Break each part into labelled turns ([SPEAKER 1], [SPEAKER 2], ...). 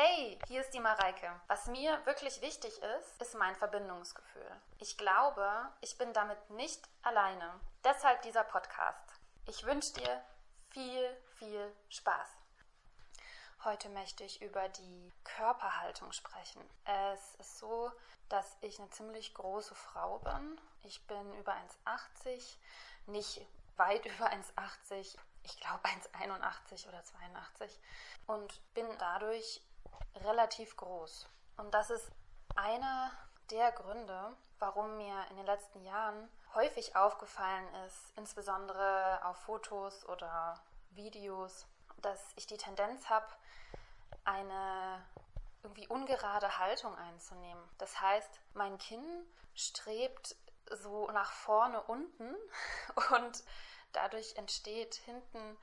[SPEAKER 1] Hey, hier ist die Mareike. Was mir wirklich wichtig ist, ist mein Verbindungsgefühl. Ich glaube, ich bin damit nicht alleine. Deshalb dieser Podcast. Ich wünsche dir viel, viel Spaß. Heute möchte ich über die Körperhaltung sprechen. Es ist so, dass ich eine ziemlich große Frau bin. Ich bin über 1,80, nicht weit über 1,80, ich glaube 1,81 oder 82 und bin dadurch relativ groß. Und das ist einer der Gründe, warum mir in den letzten Jahren häufig aufgefallen ist, insbesondere auf Fotos oder Videos, dass ich die Tendenz habe, eine irgendwie ungerade Haltung einzunehmen. Das heißt, mein Kinn strebt so nach vorne unten und dadurch entsteht hinten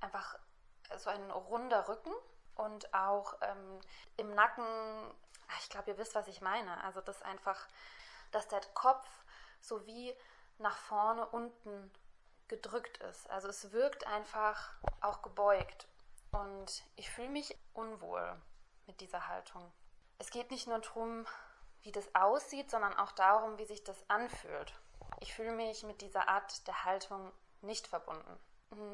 [SPEAKER 1] einfach so ein runder Rücken und auch ähm, im Nacken, ich glaube, ihr wisst, was ich meine. Also das einfach, dass der Kopf so wie nach vorne unten gedrückt ist. Also es wirkt einfach auch gebeugt und ich fühle mich unwohl mit dieser Haltung. Es geht nicht nur darum, wie das aussieht, sondern auch darum, wie sich das anfühlt. Ich fühle mich mit dieser Art der Haltung nicht verbunden.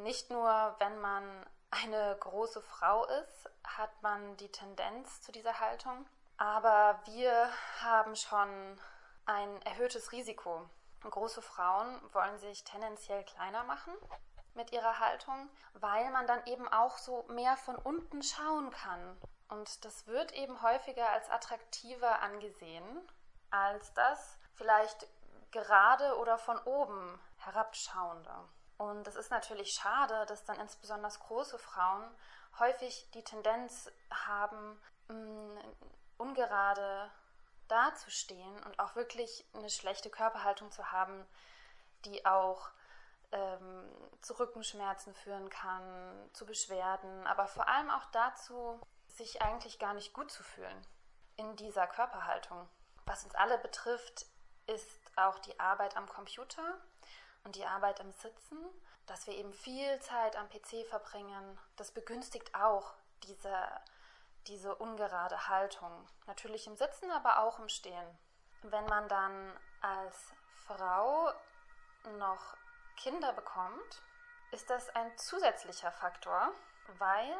[SPEAKER 1] Nicht nur, wenn man eine große Frau ist, hat man die Tendenz zu dieser Haltung, aber wir haben schon ein erhöhtes Risiko. Große Frauen wollen sich tendenziell kleiner machen mit ihrer Haltung, weil man dann eben auch so mehr von unten schauen kann. Und das wird eben häufiger als attraktiver angesehen, als das vielleicht gerade oder von oben herabschauende. Und es ist natürlich schade, dass dann insbesondere große Frauen häufig die Tendenz haben, mm, ungerade dazustehen und auch wirklich eine schlechte Körperhaltung zu haben, die auch ähm, zu Rückenschmerzen führen kann, zu Beschwerden, aber vor allem auch dazu, sich eigentlich gar nicht gut zu fühlen in dieser Körperhaltung. Was uns alle betrifft, ist auch die Arbeit am Computer und die Arbeit im Sitzen, dass wir eben viel Zeit am PC verbringen. Das begünstigt auch diese, diese ungerade Haltung. Natürlich im Sitzen, aber auch im Stehen. Wenn man dann als Frau noch Kinder bekommt, ist das ein zusätzlicher Faktor, weil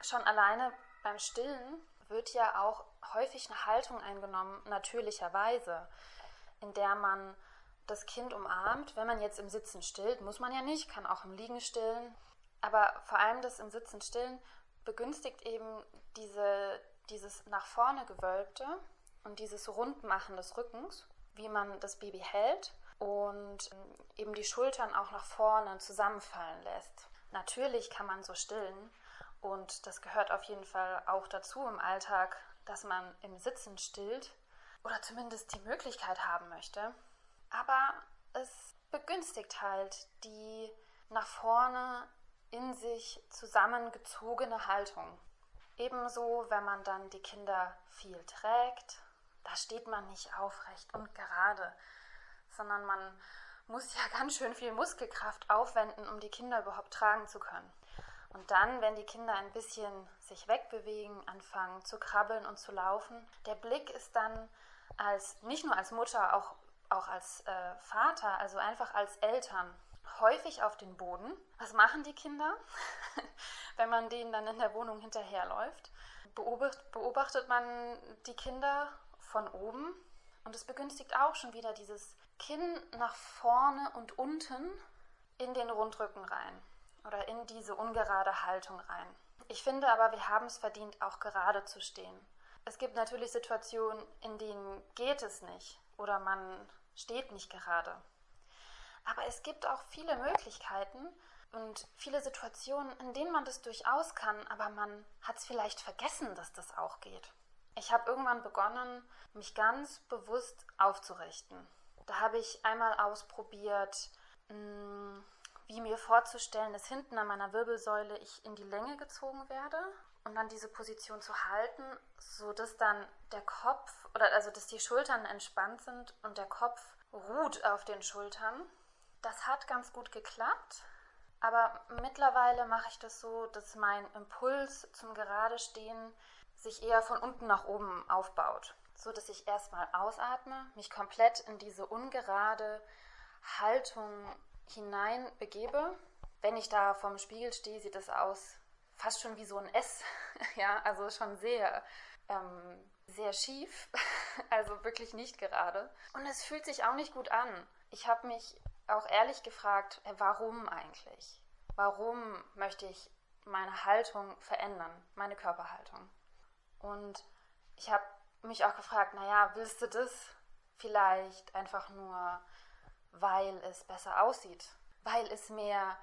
[SPEAKER 1] schon alleine beim Stillen wird ja auch häufig eine Haltung eingenommen, natürlicherweise, in der man das Kind umarmt. Wenn man jetzt im Sitzen stillt, muss man ja nicht, kann auch im Liegen stillen. Aber vor allem das im Sitzen stillen begünstigt eben diese, dieses nach vorne gewölbte und dieses Rundmachen des Rückens, wie man das Baby hält und ähm, eben die Schultern auch nach vorne zusammenfallen lässt. Natürlich kann man so stillen und das gehört auf jeden Fall auch dazu im Alltag, dass man im Sitzen stillt oder zumindest die Möglichkeit haben möchte. Aber es begünstigt halt die nach vorne in sich zusammengezogene Haltung. Ebenso, wenn man dann die Kinder viel trägt, da steht man nicht aufrecht und gerade, sondern man muss ja ganz schön viel Muskelkraft aufwenden, um die Kinder überhaupt tragen zu können. Und dann, wenn die Kinder ein bisschen sich wegbewegen, anfangen zu krabbeln und zu laufen, der Blick ist dann als nicht nur als Mutter, auch, auch als äh, Vater, also einfach als Eltern häufig auf den Boden. Was machen die Kinder, wenn man denen dann in der Wohnung hinterherläuft? Beobacht, beobachtet man die Kinder von oben und es begünstigt auch schon wieder dieses Kinn nach vorne und unten in den Rundrücken rein oder in diese ungerade Haltung rein. Ich finde aber, wir haben es verdient, auch gerade zu stehen. Es gibt natürlich Situationen, in denen geht es nicht oder man steht nicht gerade. Aber es gibt auch viele Möglichkeiten und viele Situationen, in denen man das durchaus kann, aber man hat es vielleicht vergessen, dass das auch geht. Ich habe irgendwann begonnen, mich ganz bewusst aufzurichten. Da habe ich einmal ausprobiert, mm, wie mir vorzustellen, dass hinten an meiner Wirbelsäule ich in die Länge gezogen werde und dann diese Position zu halten, so dass dann der Kopf oder also dass die Schultern entspannt sind und der Kopf ruht auf den Schultern. Das hat ganz gut geklappt, aber mittlerweile mache ich das so, dass mein Impuls zum Geradestehen sich eher von unten nach oben aufbaut, so dass ich erstmal ausatme, mich komplett in diese ungerade Haltung hinein begebe. Wenn ich da vorm Spiegel stehe, sieht es aus fast schon wie so ein S, ja, also schon sehr ähm, sehr schief, also wirklich nicht gerade. Und es fühlt sich auch nicht gut an. Ich habe mich auch ehrlich gefragt, warum eigentlich? Warum möchte ich meine Haltung verändern, meine Körperhaltung? Und ich habe mich auch gefragt, naja, willst du das vielleicht einfach nur, weil es besser aussieht, weil es mehr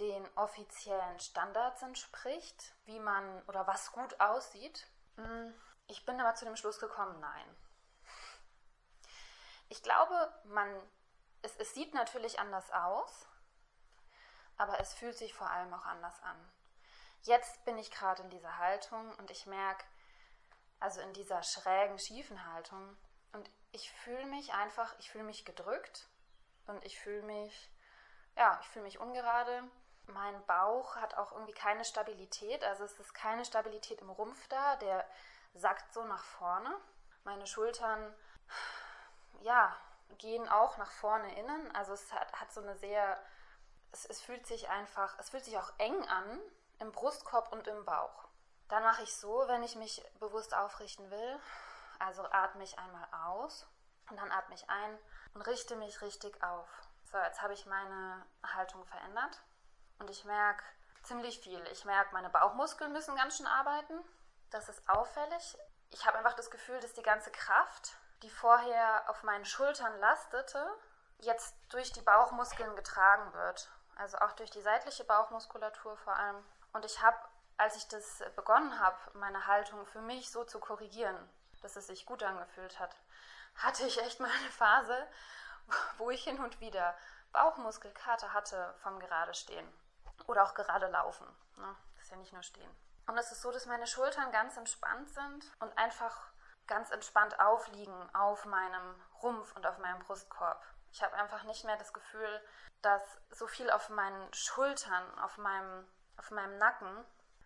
[SPEAKER 1] den offiziellen Standards entspricht, wie man oder was gut aussieht? Hm, ich bin aber zu dem Schluss gekommen, nein. Ich glaube, man, es, es sieht natürlich anders aus, aber es fühlt sich vor allem auch anders an. Jetzt bin ich gerade in dieser Haltung und ich merke, also in dieser schrägen, schiefen Haltung, und ich fühle mich einfach, ich fühle mich gedrückt und ich fühle mich, ja, ich fühle mich ungerade. Mein Bauch hat auch irgendwie keine Stabilität, also es ist keine Stabilität im Rumpf da, der sackt so nach vorne. Meine Schultern, ja, gehen auch nach vorne innen. Also es hat, hat so eine sehr, es, es fühlt sich einfach, es fühlt sich auch eng an im Brustkorb und im Bauch. Dann mache ich so, wenn ich mich bewusst aufrichten will. Also atme ich einmal aus und dann atme ich ein und richte mich richtig auf. So, jetzt habe ich meine Haltung verändert und ich merke ziemlich viel. Ich merke, meine Bauchmuskeln müssen ganz schön arbeiten. Das ist auffällig. Ich habe einfach das Gefühl, dass die ganze Kraft, die vorher auf meinen Schultern lastete, jetzt durch die Bauchmuskeln getragen wird. Also auch durch die seitliche Bauchmuskulatur vor allem. Und ich habe, als ich das begonnen habe, meine Haltung für mich so zu korrigieren, dass es sich gut angefühlt hat, hatte ich echt mal eine Phase, wo ich hin und wieder Bauchmuskelkater hatte vom gerade stehen oder auch gerade laufen. Ne? Das ist ja nicht nur stehen. Und es ist so, dass meine Schultern ganz entspannt sind und einfach ganz entspannt aufliegen auf meinem Rumpf und auf meinem Brustkorb. Ich habe einfach nicht mehr das Gefühl, dass so viel auf meinen Schultern, auf meinem, auf meinem Nacken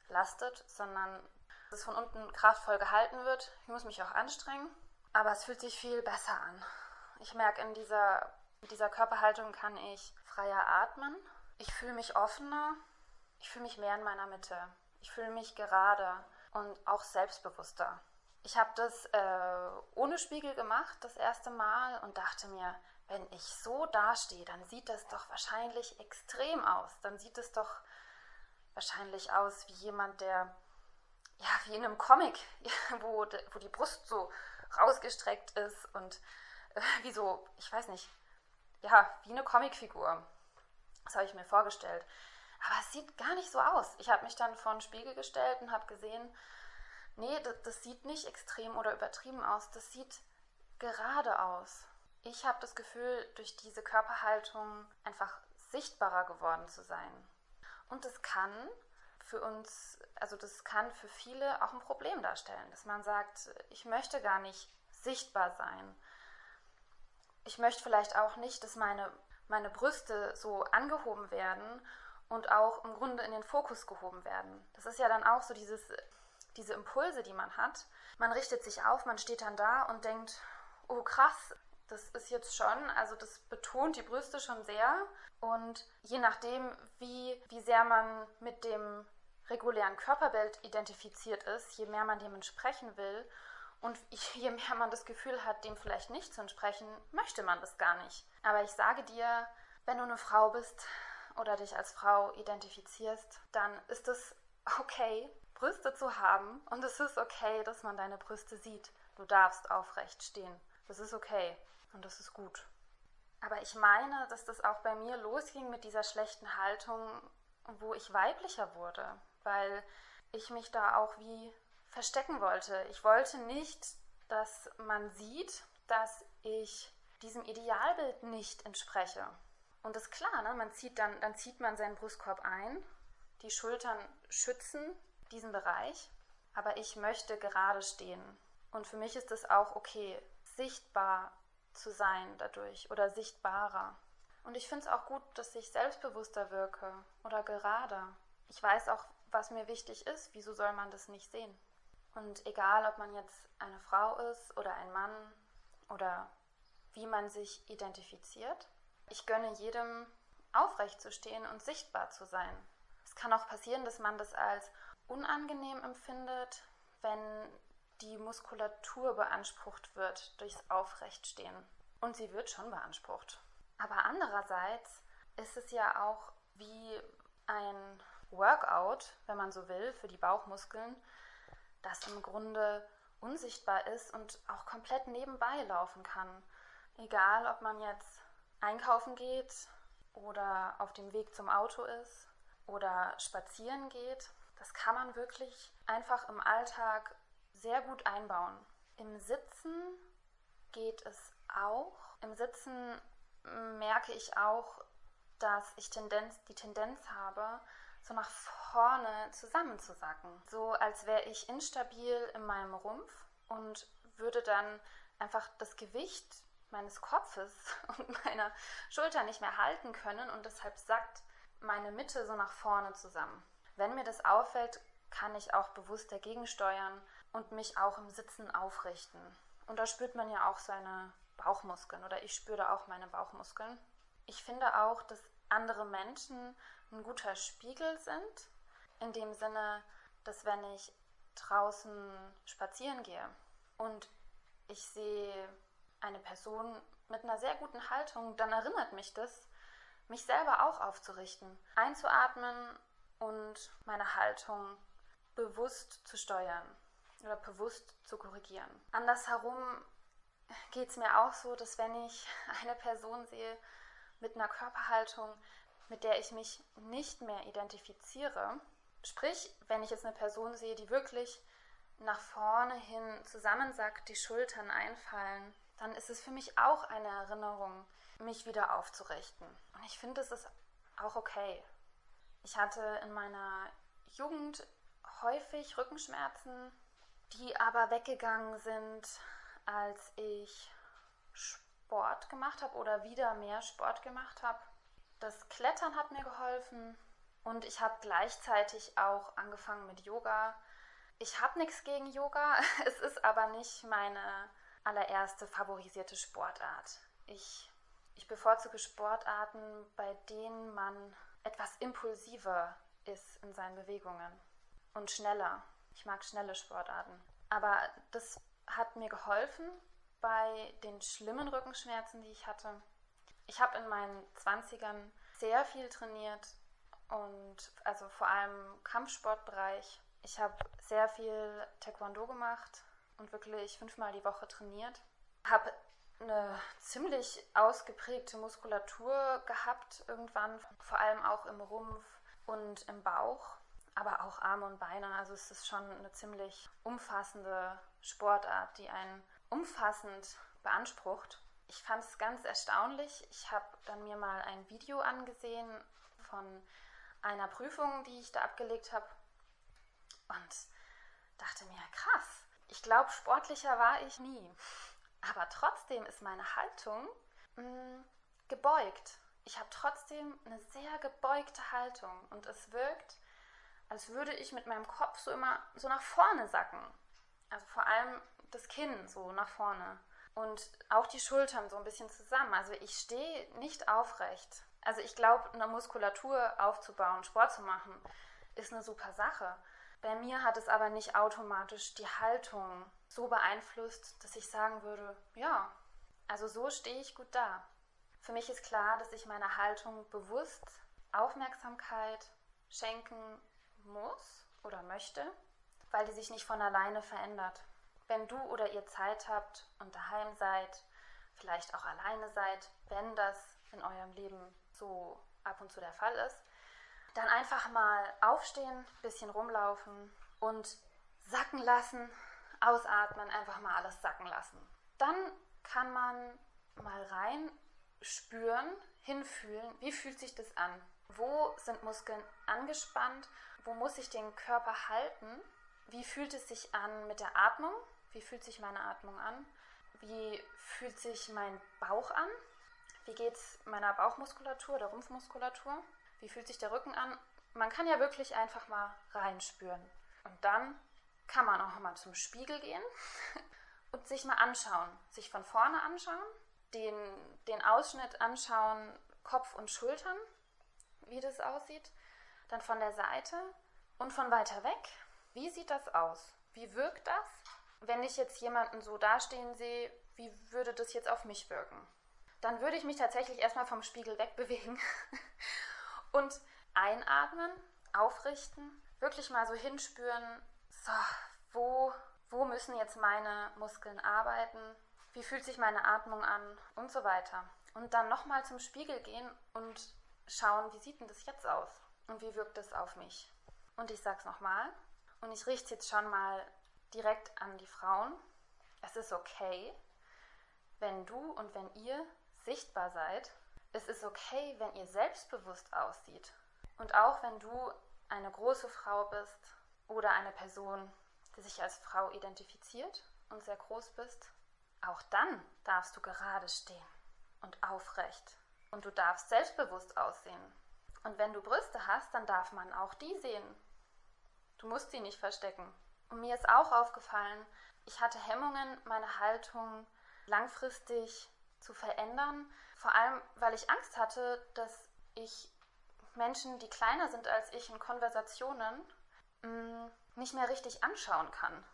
[SPEAKER 1] lastet, sondern dass es von unten kraftvoll gehalten wird. Ich muss mich auch anstrengen, aber es fühlt sich viel besser an. Ich merke, in dieser, in dieser Körperhaltung kann ich freier atmen. Ich fühle mich offener. Ich fühle mich mehr in meiner Mitte. Ich fühle mich gerade und auch selbstbewusster. Ich habe das äh, ohne Spiegel gemacht, das erste Mal, und dachte mir, wenn ich so dastehe, dann sieht das doch wahrscheinlich extrem aus. Dann sieht es doch wahrscheinlich aus wie jemand, der, ja, wie in einem Comic, wo, wo die Brust so rausgestreckt ist und äh, wie so, ich weiß nicht, ja, wie eine Comicfigur. Das habe ich mir vorgestellt. Aber es sieht gar nicht so aus. Ich habe mich dann vor den Spiegel gestellt und habe gesehen, nee, das, das sieht nicht extrem oder übertrieben aus. Das sieht gerade aus. Ich habe das Gefühl, durch diese Körperhaltung einfach sichtbarer geworden zu sein. Und das kann für uns, also das kann für viele auch ein Problem darstellen, dass man sagt, ich möchte gar nicht sichtbar sein. Ich möchte vielleicht auch nicht, dass meine, meine Brüste so angehoben werden und auch im Grunde in den Fokus gehoben werden. Das ist ja dann auch so dieses, diese Impulse, die man hat. Man richtet sich auf, man steht dann da und denkt, oh krass, das ist jetzt schon, also das betont die Brüste schon sehr. Und je nachdem, wie, wie sehr man mit dem regulären Körperbild identifiziert ist, je mehr man dem entsprechen will und je mehr man das Gefühl hat, dem vielleicht nicht zu entsprechen, möchte man das gar nicht. Aber ich sage dir, wenn du eine Frau bist, oder dich als Frau identifizierst, dann ist es okay, Brüste zu haben und es ist okay, dass man deine Brüste sieht. Du darfst aufrecht stehen. Das ist okay und das ist gut. Aber ich meine, dass das auch bei mir losging mit dieser schlechten Haltung, wo ich weiblicher wurde, weil ich mich da auch wie verstecken wollte. Ich wollte nicht, dass man sieht, dass ich diesem Idealbild nicht entspreche. Und das ist klar, ne? man zieht dann, dann zieht man seinen Brustkorb ein, die Schultern schützen diesen Bereich, aber ich möchte gerade stehen. Und für mich ist es auch okay, sichtbar zu sein dadurch oder sichtbarer. Und ich finde es auch gut, dass ich selbstbewusster wirke oder gerade. Ich weiß auch, was mir wichtig ist. Wieso soll man das nicht sehen? Und egal, ob man jetzt eine Frau ist oder ein Mann oder wie man sich identifiziert, ich gönne jedem aufrecht zu stehen und sichtbar zu sein. Es kann auch passieren, dass man das als unangenehm empfindet, wenn die Muskulatur beansprucht wird durchs Aufrechtstehen. Und sie wird schon beansprucht. Aber andererseits ist es ja auch wie ein Workout, wenn man so will, für die Bauchmuskeln, das im Grunde unsichtbar ist und auch komplett nebenbei laufen kann. Egal, ob man jetzt einkaufen geht oder auf dem Weg zum Auto ist oder spazieren geht. Das kann man wirklich einfach im Alltag sehr gut einbauen. Im Sitzen geht es auch. Im Sitzen merke ich auch, dass ich Tendenz, die Tendenz habe, so nach vorne zusammenzusacken. So als wäre ich instabil in meinem Rumpf und würde dann einfach das Gewicht meines Kopfes und meiner Schulter nicht mehr halten können und deshalb sackt meine Mitte so nach vorne zusammen. Wenn mir das auffällt, kann ich auch bewusst dagegen steuern und mich auch im Sitzen aufrichten. Und da spürt man ja auch seine Bauchmuskeln oder ich spüre auch meine Bauchmuskeln. Ich finde auch, dass andere Menschen ein guter Spiegel sind, in dem Sinne, dass wenn ich draußen spazieren gehe und ich sehe eine Person mit einer sehr guten Haltung, dann erinnert mich das, mich selber auch aufzurichten, einzuatmen und meine Haltung bewusst zu steuern oder bewusst zu korrigieren. Andersherum geht es mir auch so, dass wenn ich eine Person sehe mit einer Körperhaltung, mit der ich mich nicht mehr identifiziere, sprich, wenn ich jetzt eine Person sehe, die wirklich nach vorne hin zusammensackt, die Schultern einfallen, dann ist es für mich auch eine Erinnerung, mich wieder aufzurichten. Und ich finde, es ist auch okay. Ich hatte in meiner Jugend häufig Rückenschmerzen, die aber weggegangen sind, als ich Sport gemacht habe oder wieder mehr Sport gemacht habe. Das Klettern hat mir geholfen und ich habe gleichzeitig auch angefangen mit Yoga. Ich habe nichts gegen Yoga, es ist aber nicht meine allererste favorisierte Sportart. Ich, ich bevorzuge Sportarten, bei denen man etwas impulsiver ist in seinen Bewegungen und schneller. Ich mag schnelle Sportarten. Aber das hat mir geholfen bei den schlimmen Rückenschmerzen, die ich hatte. Ich habe in meinen 20ern sehr viel trainiert und also vor allem im Kampfsportbereich. Ich habe sehr viel Taekwondo gemacht, und wirklich fünfmal die Woche trainiert. Habe eine ziemlich ausgeprägte Muskulatur gehabt irgendwann, vor allem auch im Rumpf und im Bauch, aber auch Arme und Beine. Also es ist schon eine ziemlich umfassende Sportart, die einen umfassend beansprucht. Ich fand es ganz erstaunlich. Ich habe dann mir mal ein Video angesehen von einer Prüfung, die ich da abgelegt habe und dachte mir, krass, ich glaube, sportlicher war ich nie. Aber trotzdem ist meine Haltung mh, mm, gebeugt. Ich habe trotzdem eine sehr gebeugte Haltung und es wirkt, als würde ich mit meinem Kopf so immer so nach vorne sacken. Also vor allem das Kinn so nach vorne und auch die Schultern so ein bisschen zusammen. Also ich stehe nicht aufrecht. Also ich glaube, eine Muskulatur aufzubauen, Sport zu machen, ist eine super Sache. Bei mir hat es aber nicht automatisch die Haltung so beeinflusst, dass ich sagen würde, ja, also so stehe ich gut da. Für mich ist klar, dass ich meiner Haltung bewusst Aufmerksamkeit schenken muss oder möchte, weil die sich nicht von alleine verändert. Wenn du oder ihr Zeit habt und daheim seid, vielleicht auch alleine seid, wenn das in eurem Leben so ab und zu der Fall ist, dann einfach mal aufstehen, bisschen rumlaufen und sacken lassen, ausatmen, einfach mal alles sacken lassen. Dann kann man mal rein spüren, hinfühlen, wie fühlt sich das an? Wo sind Muskeln angespannt? Wo muss ich den Körper halten? Wie fühlt es sich an mit der Atmung? Wie fühlt sich meine Atmung an? Wie fühlt sich mein Bauch an? Wie geht es meiner Bauchmuskulatur, der Rumpfmuskulatur? Wie fühlt sich der Rücken an? Man kann ja wirklich einfach mal reinspüren. Und dann kann man auch mal zum Spiegel gehen und sich mal anschauen. Sich von vorne anschauen, den, den Ausschnitt anschauen, Kopf und Schultern, wie das aussieht. Dann von der Seite und von weiter weg. Wie sieht das aus? Wie wirkt das? Wenn ich jetzt jemanden so dastehen sehe, wie würde das jetzt auf mich wirken? Dann würde ich mich tatsächlich erstmal vom Spiegel wegbewegen und einatmen, aufrichten, wirklich mal so hinspüren, so, wo, wo müssen jetzt meine Muskeln arbeiten? Wie fühlt sich meine Atmung an? Und so weiter. Und dann nochmal zum Spiegel gehen und schauen, wie sieht denn das jetzt aus? Und wie wirkt es auf mich? Und ich sag's nochmal. Und ich richte jetzt schon mal direkt an die Frauen. Es ist okay, wenn du und wenn ihr sichtbar seid. Es ist okay, wenn ihr selbstbewusst aussieht. Und auch wenn du eine große Frau bist oder eine Person, die sich als Frau identifiziert und sehr groß bist, auch dann darfst du gerade stehen und aufrecht. Und du darfst selbstbewusst aussehen. Und wenn du Brüste hast, dann darf man auch die sehen. Du musst sie nicht verstecken. Und mir ist auch aufgefallen, ich hatte Hemmungen, meine Haltung langfristig zu verändern. Vor allem, weil ich Angst hatte, dass ich Menschen, die kleiner sind als ich in Konversationen, mm, nicht mehr richtig anschauen kann.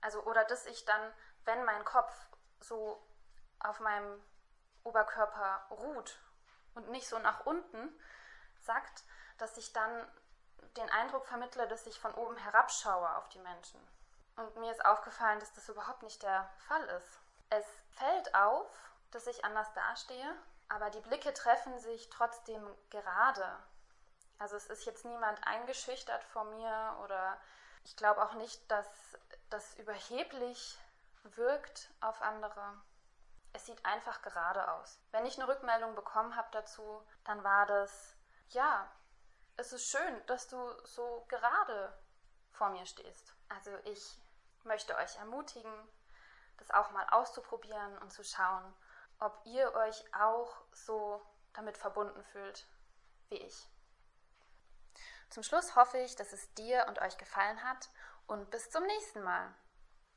[SPEAKER 1] Also, oder dass ich dann, wenn mein Kopf so auf meinem Oberkörper ruht und nicht so nach unten sagt, dass ich dann den Eindruck vermittle, dass ich von oben herabschaue auf die Menschen. Und mir ist aufgefallen, dass das überhaupt nicht der Fall ist. Es fällt auf, dass ich anders dastehe, aber die Blicke treffen sich trotzdem gerade. Also es ist jetzt niemand eingeschüchtert vor mir oder ich glaube auch nicht, dass das überheblich wirkt auf andere. Es sieht einfach gerade aus. Wenn ich eine Rückmeldung bekommen habe dazu, dann war das, ja, es ist schön, dass du so gerade vor mir stehst. Also ich möchte euch ermutigen, das auch mal auszuprobieren und zu schauen, ob ihr euch auch so damit verbunden fühlt wie ich. Zum Schluss hoffe ich, dass es dir und euch gefallen hat und bis zum nächsten Mal.